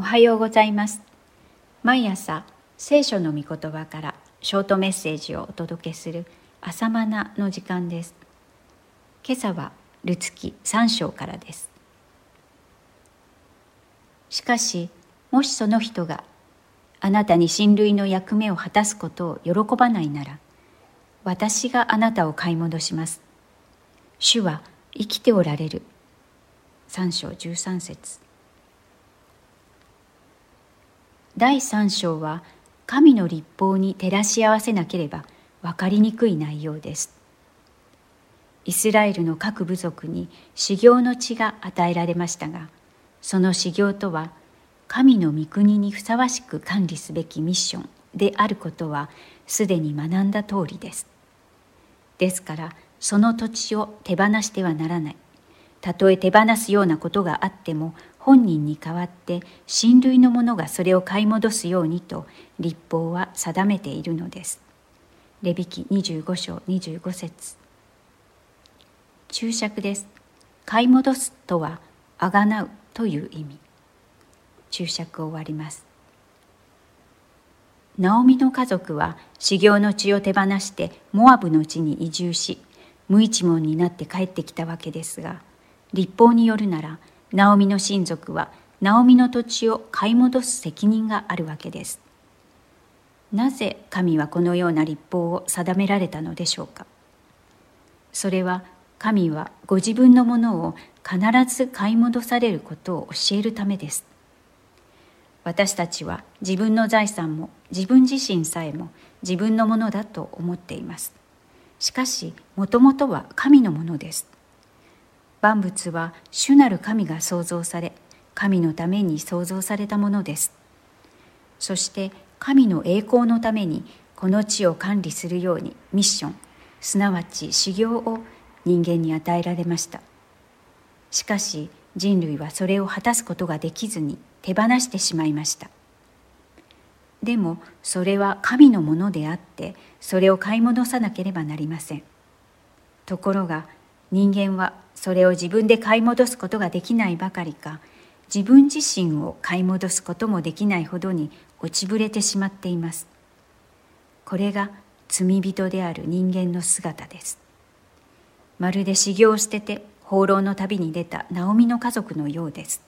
おはようございます。毎朝聖書の御言葉からショートメッセージをお届けする朝マナの時間です。今朝はルツキ3章からです。しかしもしその人があなたに親類の役目を果たすことを喜ばないなら私があなたを買い戻します。主は生きておられる。3章13節。第3章は神の立法に照らし合わせなければ分かりにくい内容です。イスラエルの各部族に修行の地が与えられましたがその修行とは神の御国にふさわしく管理すべきミッションであることはすでに学んだ通りです。ですからその土地を手放してはならない。たとえ手放すようなことがあっても本人に代わって親類の者がそれを買い戻すようにと立法は定めているのです。レビキ25章25節注釈です。買い戻すとはあがなうという意味。注釈を終わります。ナオミの家族は修行の地を手放してモアブの地に移住し無一文になって帰ってきたわけですが立法によるならナオミの親族はナオミの土地を買い戻す責任があるわけです。なぜ神はこのような立法を定められたのでしょうかそれは神はご自分のものを必ず買い戻されることを教えるためです。私たちは自分の財産も自分自身さえも自分のものだと思っています。しかし、もともとは神のものです。万物は主なる神が創造され神のために創造されたものです。そして神の栄光のためにこの地を管理するようにミッションすなわち修行を人間に与えられました。しかし人類はそれを果たすことができずに手放してしまいました。でもそれは神のものであってそれを買い戻さなければなりません。ところが人間はそれを自分で買い戻すことができないばかりか自分自身を買い戻すこともできないほどに落ちぶれてしまっています。これが罪人である人間の姿です。まるで修行を捨てて放浪の旅に出たナオミの家族のようです。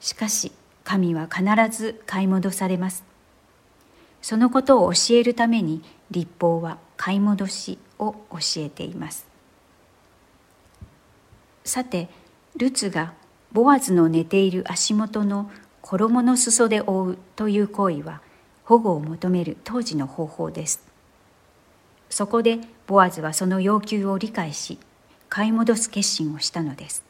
しかし神は必ず買い戻されます。そのことを教えるために立法は買い戻しを教えています。さてルツがボアズの寝ている足元の衣の裾で覆うという行為は保護を求める当時の方法です。そこでボアズはその要求を理解し買い戻す決心をしたのです。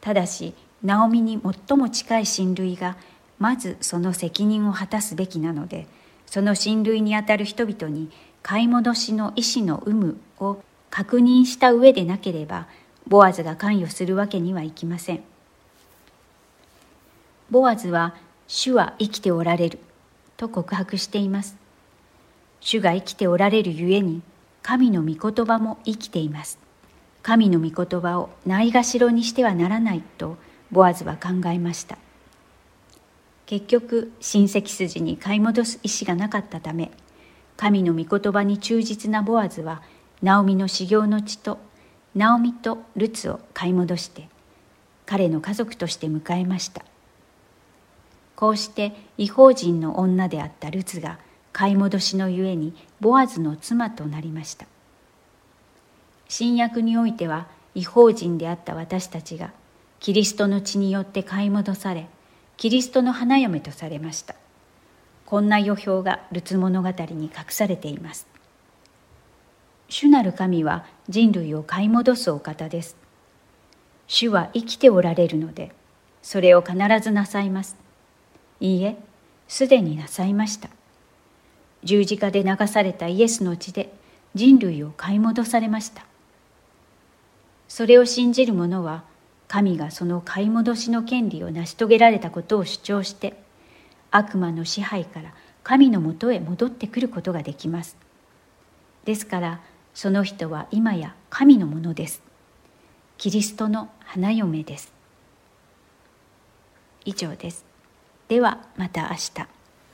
ただしナオミに最も近い親類がまずその責任を果たすべきなのでその親類にあたる人々に買い戻しの意思の有無を確認した上でなければボアズが関与するわけにはいきません。ボアズは主は生きておられると告白しています。主が生きておられるゆえに神の御言葉も生きています。神の御言葉をないがしろにしてはならないとボアズは考えました。結局親戚筋に買い戻す意思がなかったため神の御言葉に忠実なボアズはナオミの修行の地とナオミとルツを買い戻して彼の家族として迎えました。こうして違法人の女であったルツが買い戻しのゆえにボアズの妻となりました。新約においては違法人であった私たちがキリストの血によって買い戻されキリストの花嫁とされました。こんな予表がルツ物語に隠されています。主なる神は人類を買い戻すお方です。主は生きておられるので、それを必ずなさいます。いいえ、すでになさいました。十字架で流されたイエスの血で人類を買い戻されました。それを信じる者は、神がその買い戻しの権利を成し遂げられたことを主張して、悪魔の支配から神のもとへ戻ってくることができます。ですから、その人は今や神のものです。キリストの花嫁です。以上です。ではまた明日。